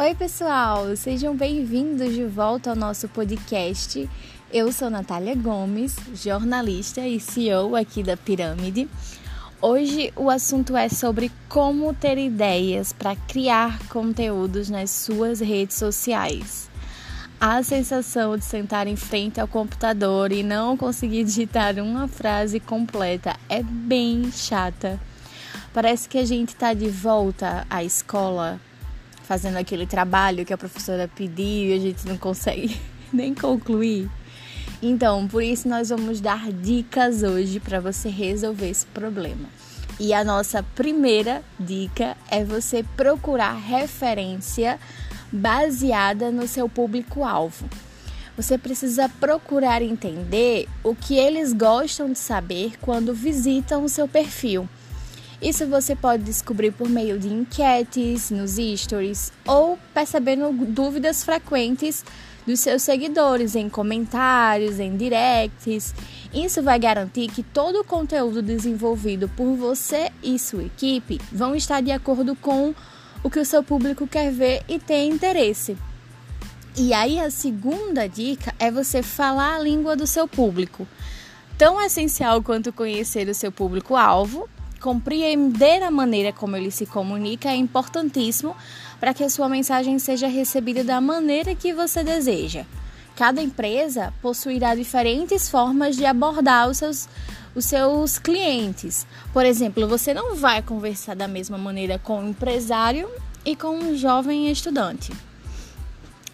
Oi, pessoal, sejam bem-vindos de volta ao nosso podcast. Eu sou Natália Gomes, jornalista e CEO aqui da Pirâmide. Hoje o assunto é sobre como ter ideias para criar conteúdos nas suas redes sociais. A sensação de sentar em frente ao computador e não conseguir digitar uma frase completa é bem chata. Parece que a gente está de volta à escola fazendo aquele trabalho que a professora pediu e a gente não consegue nem concluir. Então, por isso nós vamos dar dicas hoje para você resolver esse problema. E a nossa primeira dica é você procurar referência baseada no seu público-alvo. Você precisa procurar entender o que eles gostam de saber quando visitam o seu perfil. Isso você pode descobrir por meio de enquetes nos stories ou percebendo dúvidas frequentes dos seus seguidores em comentários, em directs. Isso vai garantir que todo o conteúdo desenvolvido por você e sua equipe vão estar de acordo com o que o seu público quer ver e tem interesse. E aí a segunda dica é você falar a língua do seu público. Tão essencial quanto conhecer o seu público-alvo Compreender a maneira como ele se comunica é importantíssimo para que a sua mensagem seja recebida da maneira que você deseja. Cada empresa possuirá diferentes formas de abordar os seus, os seus clientes. Por exemplo, você não vai conversar da mesma maneira com um empresário e com um jovem estudante.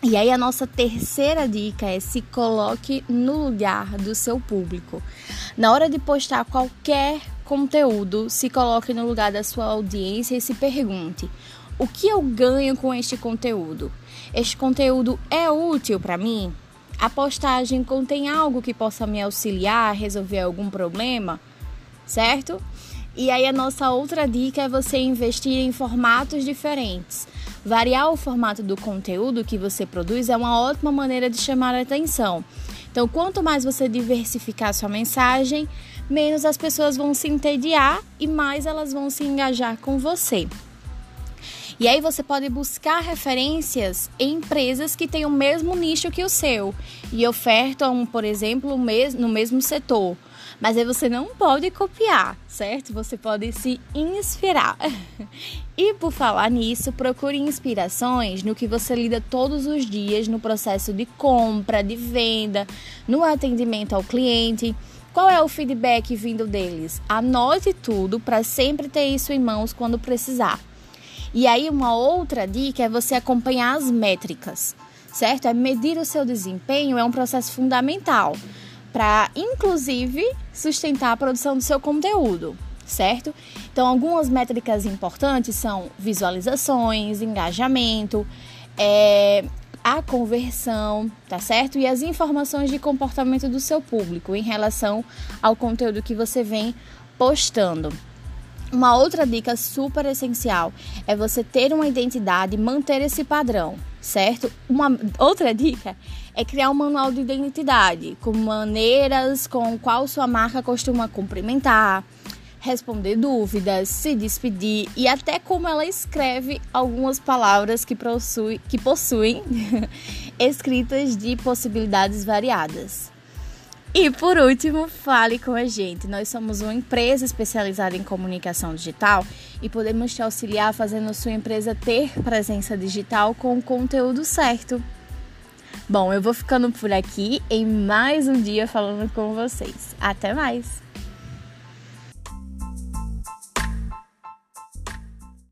E aí a nossa terceira dica é se coloque no lugar do seu público. Na hora de postar qualquer conteúdo, se coloque no lugar da sua audiência e se pergunte: o que eu ganho com este conteúdo? Este conteúdo é útil para mim? A postagem contém algo que possa me auxiliar a resolver algum problema? Certo? E aí a nossa outra dica é você investir em formatos diferentes. Variar o formato do conteúdo que você produz é uma ótima maneira de chamar a atenção. Então, quanto mais você diversificar sua mensagem, menos as pessoas vão se entediar e mais elas vão se engajar com você. E aí você pode buscar referências em empresas que têm o mesmo nicho que o seu e ofertam, por exemplo, no mesmo setor. Mas aí você não pode copiar, certo? Você pode se inspirar. E por falar nisso, procure inspirações no que você lida todos os dias no processo de compra, de venda, no atendimento ao cliente. Qual é o feedback vindo deles? Anote tudo para sempre ter isso em mãos quando precisar. E aí, uma outra dica é você acompanhar as métricas, certo? É medir o seu desempenho é um processo fundamental para, inclusive, sustentar a produção do seu conteúdo, certo? Então, algumas métricas importantes são visualizações, engajamento, é, a conversão, tá certo? E as informações de comportamento do seu público em relação ao conteúdo que você vem postando. Uma outra dica super essencial é você ter uma identidade e manter esse padrão, certo? Uma outra dica é criar um manual de identidade, com maneiras com qual sua marca costuma cumprimentar, responder dúvidas, se despedir e até como ela escreve algumas palavras que, possui, que possuem escritas de possibilidades variadas. E por último, fale com a gente. Nós somos uma empresa especializada em comunicação digital e podemos te auxiliar fazendo sua empresa ter presença digital com o conteúdo certo. Bom, eu vou ficando por aqui em mais um dia falando com vocês. Até mais!